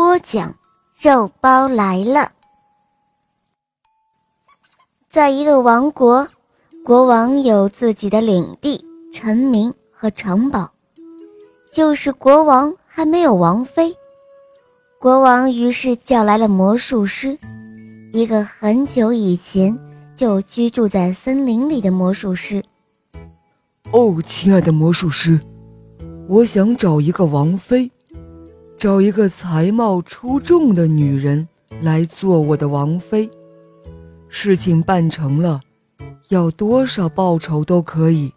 播讲，肉包来了。在一个王国，国王有自己的领地、臣民和城堡，就是国王还没有王妃。国王于是叫来了魔术师，一个很久以前就居住在森林里的魔术师。哦，亲爱的魔术师。我想找一个王妃，找一个才貌出众的女人来做我的王妃。事情办成了，要多少报酬都可以。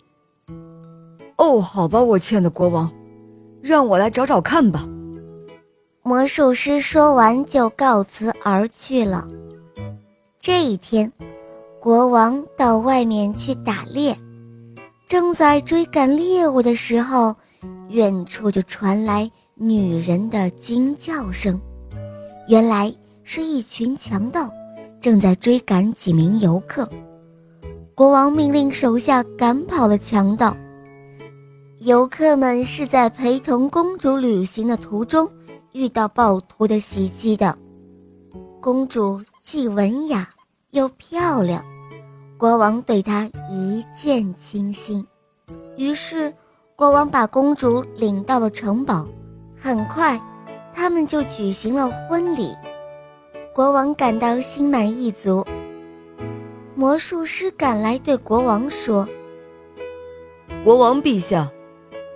哦，好吧，我亲爱的国王，让我来找找看吧。魔术师说完就告辞而去了。这一天，国王到外面去打猎，正在追赶猎物的时候。远处就传来女人的惊叫声，原来是一群强盗正在追赶几名游客。国王命令手下赶跑了强盗。游客们是在陪同公主旅行的途中遇到暴徒的袭击的。公主既文雅又漂亮，国王对她一见倾心，于是。国王把公主领到了城堡，很快，他们就举行了婚礼。国王感到心满意足。魔术师赶来对国王说：“国王陛下，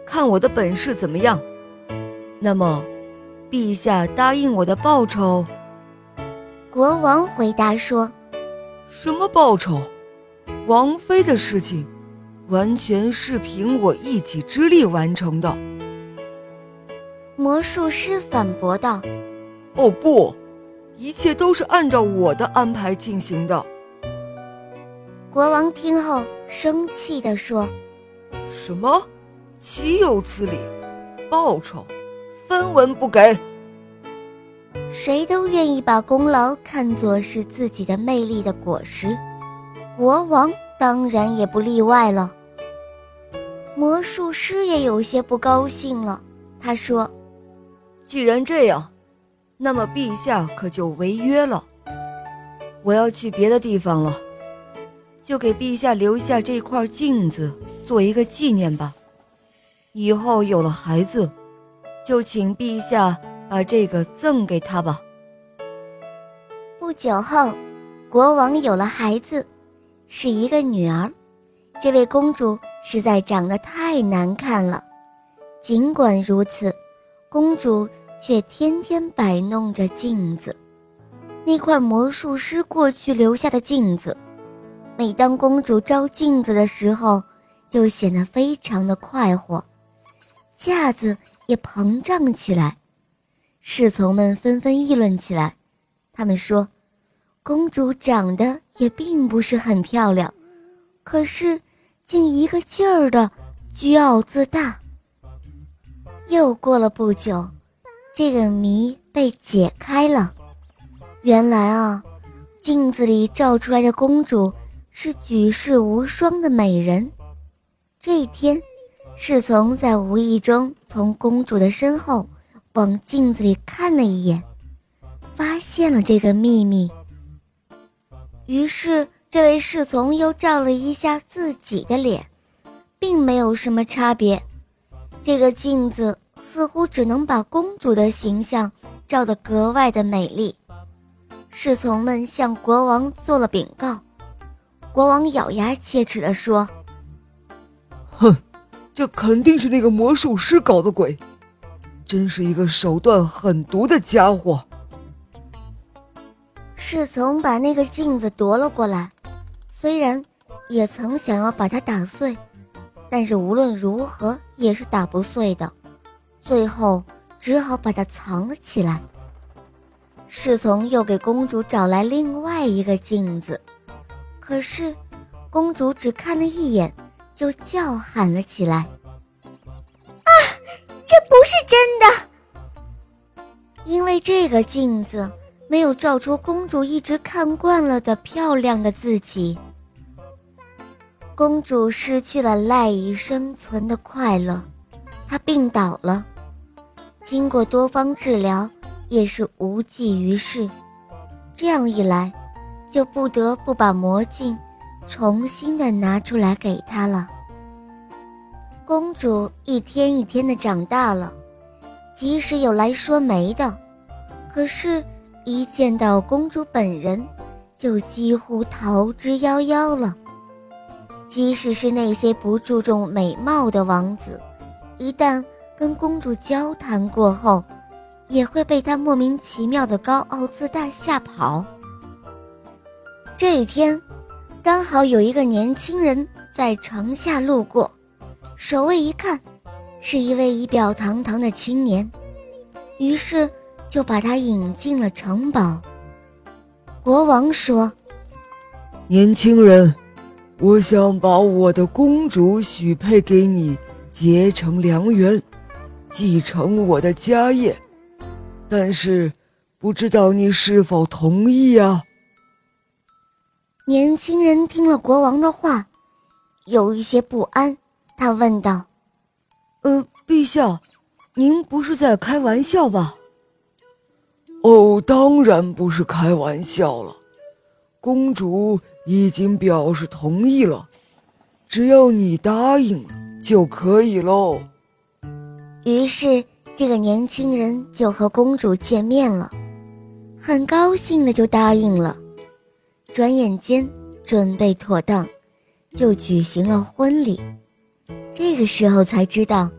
看我的本事怎么样？那么，陛下答应我的报酬？”国王回答说：“什么报酬？王妃的事情。”完全是凭我一己之力完成的。魔术师反驳道：“哦不，一切都是按照我的安排进行的。”国王听后生气地说：“什么？岂有此理！报酬，分文不给。谁都愿意把功劳看作是自己的魅力的果实，国王当然也不例外了。”魔术师也有些不高兴了，他说：“既然这样，那么陛下可就违约了。我要去别的地方了，就给陛下留下这块镜子做一个纪念吧。以后有了孩子，就请陛下把这个赠给他吧。”不久后，国王有了孩子，是一个女儿。这位公主。实在长得太难看了，尽管如此，公主却天天摆弄着镜子，那块魔术师过去留下的镜子。每当公主照镜子的时候，就显得非常的快活，架子也膨胀起来。侍从们纷纷议论起来，他们说，公主长得也并不是很漂亮，可是。竟一个劲儿的倨傲自大。又过了不久，这个谜被解开了。原来啊，镜子里照出来的公主是举世无双的美人。这一天，侍从在无意中从公主的身后往镜子里看了一眼，发现了这个秘密。于是。这位侍从又照了一下自己的脸，并没有什么差别。这个镜子似乎只能把公主的形象照得格外的美丽。侍从们向国王做了禀告，国王咬牙切齿地说：“哼，这肯定是那个魔术师搞的鬼，真是一个手段狠毒的家伙。”侍从把那个镜子夺了过来。虽然也曾想要把它打碎，但是无论如何也是打不碎的，最后只好把它藏了起来。侍从又给公主找来另外一个镜子，可是公主只看了一眼，就叫喊了起来：“啊，这不是真的！因为这个镜子没有照出公主一直看惯了的漂亮的自己。”公主失去了赖以生存的快乐，她病倒了。经过多方治疗，也是无济于事。这样一来，就不得不把魔镜重新的拿出来给她了。公主一天一天的长大了，即使有来说媒的，可是，一见到公主本人，就几乎逃之夭夭了。即使是那些不注重美貌的王子，一旦跟公主交谈过后，也会被她莫名其妙的高傲自大吓跑。这一天，刚好有一个年轻人在城下路过，守卫一看，是一位仪表堂堂的青年，于是就把他引进了城堡。国王说：“年轻人。”我想把我的公主许配给你，结成良缘，继承我的家业，但是不知道你是否同意啊？年轻人听了国王的话，有一些不安，他问道：“呃，陛下，您不是在开玩笑吧？”“哦，当然不是开玩笑了，公主。”已经表示同意了，只要你答应就可以喽。于是，这个年轻人就和公主见面了，很高兴的就答应了。转眼间，准备妥当，就举行了婚礼。这个时候才知道，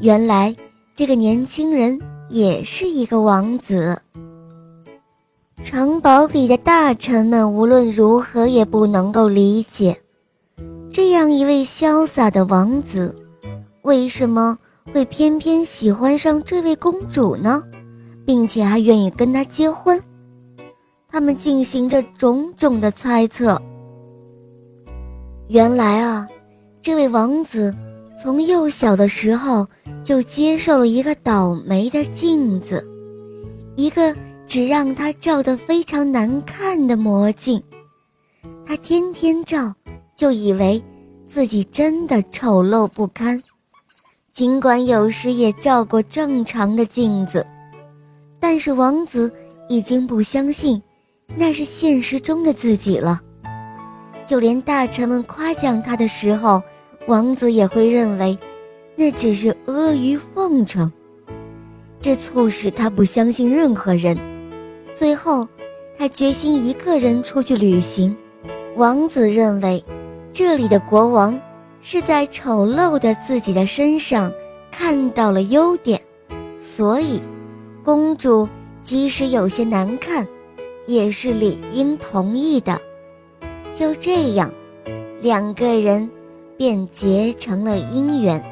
原来这个年轻人也是一个王子。城堡里的大臣们无论如何也不能够理解，这样一位潇洒的王子，为什么会偏偏喜欢上这位公主呢？并且还愿意跟她结婚？他们进行着种种的猜测。原来啊，这位王子从幼小的时候就接受了一个倒霉的镜子，一个。只让他照得非常难看的魔镜，他天天照，就以为自己真的丑陋不堪。尽管有时也照过正常的镜子，但是王子已经不相信那是现实中的自己了。就连大臣们夸奖他的时候，王子也会认为那只是阿谀奉承。这促使他不相信任何人。最后，他决心一个人出去旅行。王子认为，这里的国王是在丑陋的自己的身上看到了优点，所以，公主即使有些难看，也是理应同意的。就这样，两个人便结成了姻缘，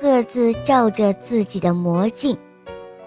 各自照着自己的魔镜，